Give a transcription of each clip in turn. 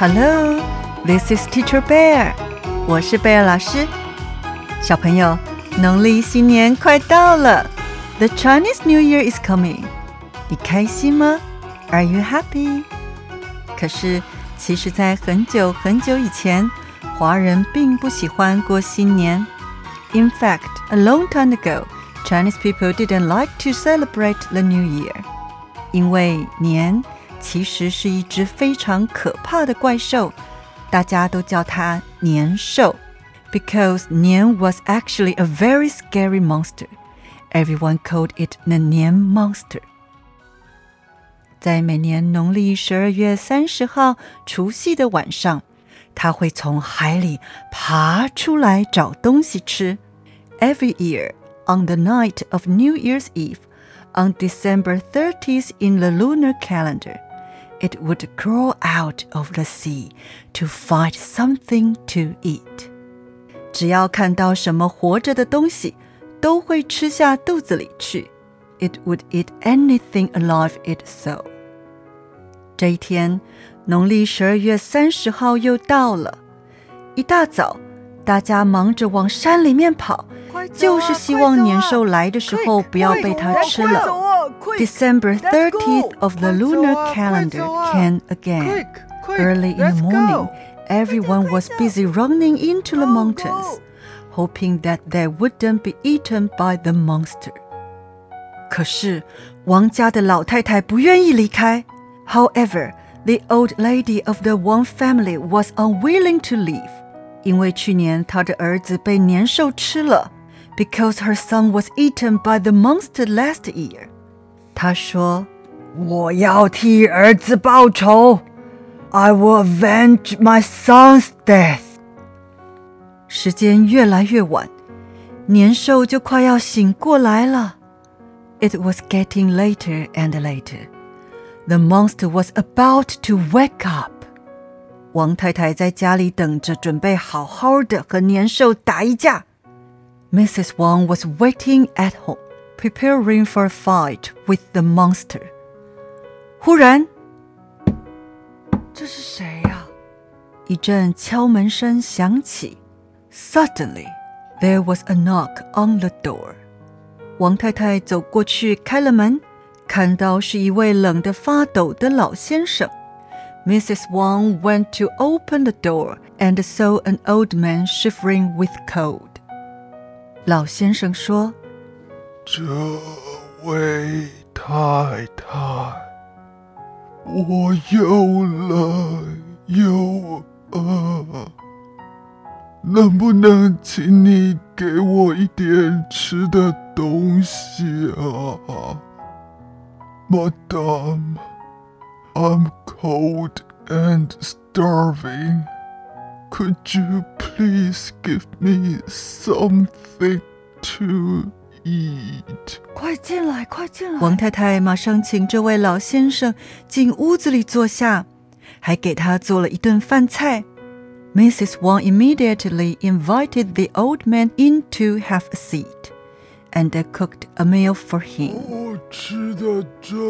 Hello, this is Teacher Bear。我是 Bear 老师。小朋友，农历新年快到了，The Chinese New Year is coming。你开心吗？Are you happy？可是，其实，在很久很久以前，华人并不喜欢过新年。In fact, a long time ago, Chinese people didn't like to celebrate the New Year，因为年。其实是一只非常可怕的怪兽，大家都叫它年兽，because 年 was actually a very scary monster. Everyone called it the 年 monster. 在每年农历十二月三十号除夕的晚上，它会从海里爬出来找东西吃。Every year on the night of New Year's Eve, on December 30th in the lunar calendar it would crawl out of the sea to find something to eat. 只要看到什么活着的东西，都会吃下肚子里去。It would eat anything alive it saw. 这一天，农历十二月三十号又到了。一大早，大家忙着往山里面跑，就是希望年兽来的时候不要被它吃了。 December 30th of the lunar calendar came again. Early in the morning, everyone was busy running into the mountains, hoping that they wouldn't be eaten by the monster. 可是王家的老太太不愿意离开。However, the old lady of the Wang family was unwilling to leave. 因为去年她的儿子被年兽吃了，because her son was eaten by the monster last year. 他说：“我要替儿子报仇，I will avenge my son's death。”时间越来越晚，年兽就快要醒过来了。It was getting later and later. The monster was about to wake up. 王太太在家里等着，准备好好的和年兽打一架。Mrs. Wang was waiting at home preparing for a fight with the monster. 忽然，这是谁呀、啊？一阵敲门声响起。Suddenly, there was a knock on the door. 王太太走过去开了门，看到是一位冷得发抖的老先生。Mrs. Wang went to open the door and saw an old man shivering with cold. 老先生说。 这位太太，我又冷又饿，能不能请你给我一点吃的东西啊，Madam? I'm cold and starving. Could you please give me something to eat. 快进来，快进来！王太太马上请这位老先生进屋子里坐下，还给他做了一顿饭菜。Mrs. Wang immediately invited the old man in to have a seat, and cooked a meal for him.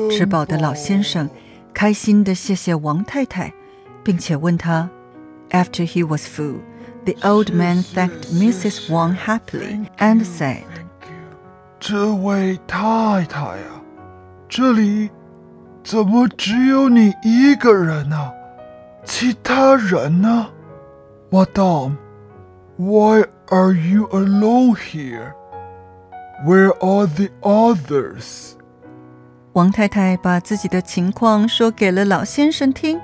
吃饱的老先生开心地谢谢王太太，并且问他：After he was full, the old man thanked Mrs. Wang happily and said. 这位太太啊，这里怎么只有你一个人呢？其他人呢？Madam, why are you alone here? Where are the others? 王太太把自己的情况说给了老先生听，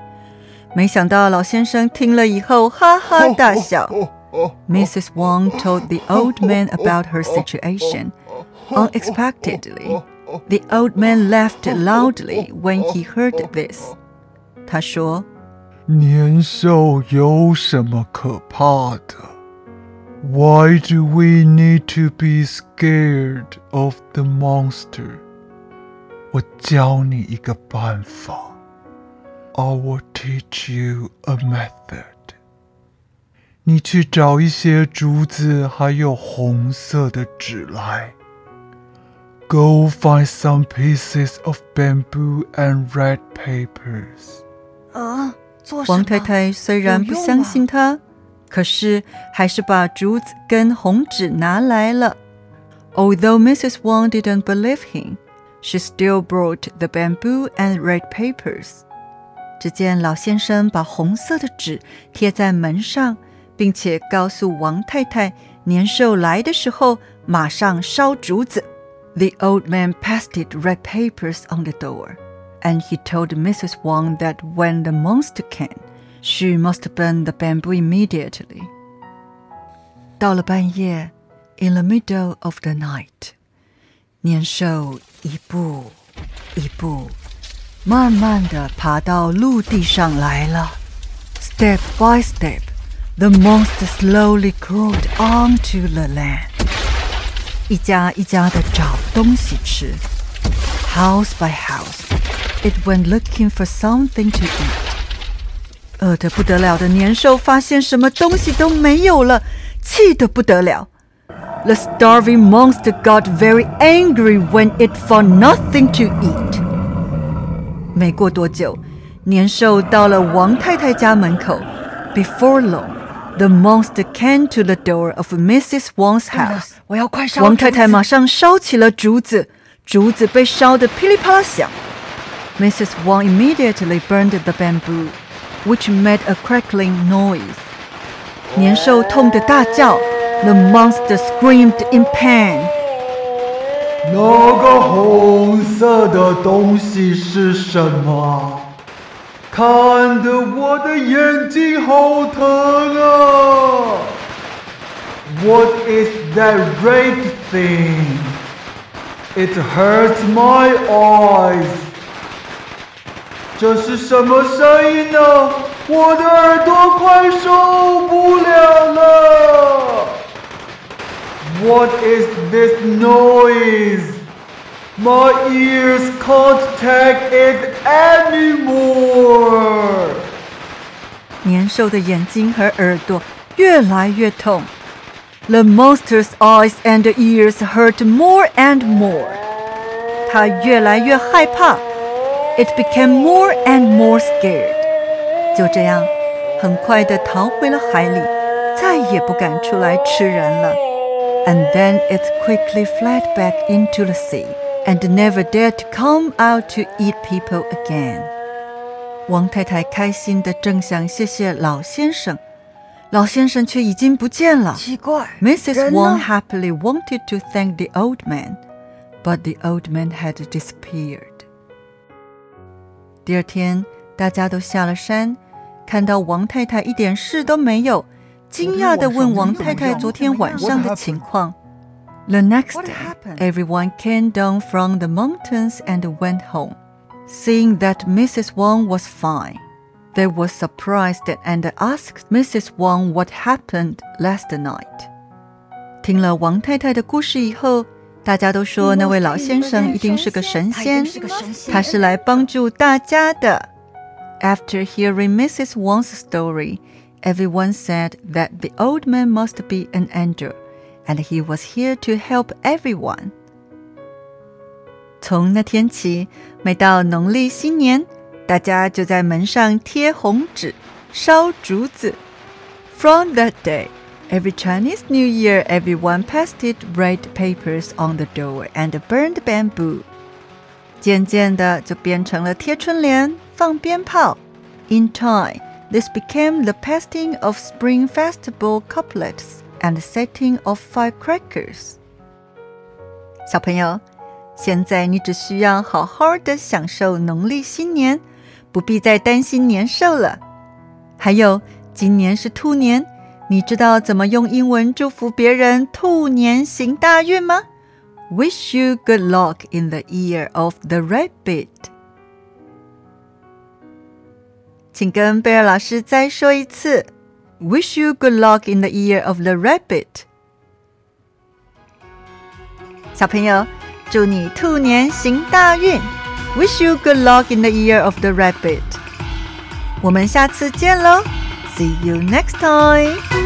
没想到老先生听了以后哈哈大笑。Mrs. Wang told the old man about her situation. Unexpectedly, the old man laughed loudly when he heard this. 他说：“年兽有什么可怕的？Why do we need to be scared of the monster？我教你一个办法。I will teach you a method. 你去找一些竹子，还有红色的纸来。” Go find some pieces of bamboo and red papers. 啊，做王太太虽然不相信他，可是还是把竹子跟红纸拿来了。Although Mrs. Wang didn't believe him, she still brought the bamboo and red papers. 只见老先生把红色的纸贴在门上，并且告诉王太太，年兽来的时候马上烧竹子。The old man pasted red papers on the door, and he told Mrs. Wang that when the monster came, she must burn the bamboo immediately. 到了半夜，in the middle of the night，年兽一步一步。慢慢的爬到陆地上来了。Step by step, the monster slowly crawled onto the land. 一家一家的找东西吃。House by house, it went looking for something to eat. 饿得不得了的年兽发现什么东西都没有了，气得不得了。The starving monster got very angry when it found nothing to eat. 没过多久，年兽到了王太太家门口。Before long, the monster came to the door of Mrs. Wang's house. 我要快烧！王太太马上烧起了竹子，竹子被烧得噼里啪啦响。Mrs. Wang immediately burned the bamboo, which made a crackling noise. 年兽痛得大叫。The monster screamed in pain. 那个红色的东西是什么？ 看得我的眼睛好疼啊！What is that red thing? It hurts my eyes. 这是什么声音呢？我的耳朵快受不了了。what is this noise? My ears can't take it anymore. 年兽的眼睛和耳朵越来越痛。The monster's eyes and ears hurt more and more. 他越来越害怕。It became more and more scared. 就这样，很快的逃回了海里，再也不敢出来吃人了。and then it quickly fled back into the sea And never dared to come out to eat people again. 王太太开心的正想谢谢老先生，老先生却已经不见了。奇怪，Mrs. Wang happily wanted to thank the old man, but the old man had disappeared. 第二天，大家都下了山，看到王太太一点事都没有。惊讶的问王太太昨天晚上的情况。The next day, everyone came down from the mountains and went home, seeing that Mrs. Wang was fine. They were surprised and asked Mrs. Wang what happened last night. 听了王太太的故事以后，大家都说那位老先生一定是个神仙，他是来帮助大家的。After hearing Mrs. Wang's story, Everyone said that the old man must be an angel, and he was here to help everyone. 从那天起，每到农历新年，大家就在门上贴红纸、烧竹子。From that day, every Chinese New Year, everyone pasted red papers on the door and burned bamboo. 渐渐的，就变成了贴春联、放鞭炮。In time. This became the pasting of Spring Festival couplets and setting of firecrackers。小朋友，现在你只需要好好的享受农历新年，不必再担心年兽了。还有，今年是兔年，你知道怎么用英文祝福别人兔年行大运吗？Wish you good luck in the year of the rabbit。请跟 Bear 老师再说一次。：“Wish you good luck in the year of the rabbit。”小朋友，祝你兔年行大运！Wish you good luck in the year of the rabbit。我们下次见喽！See you next time。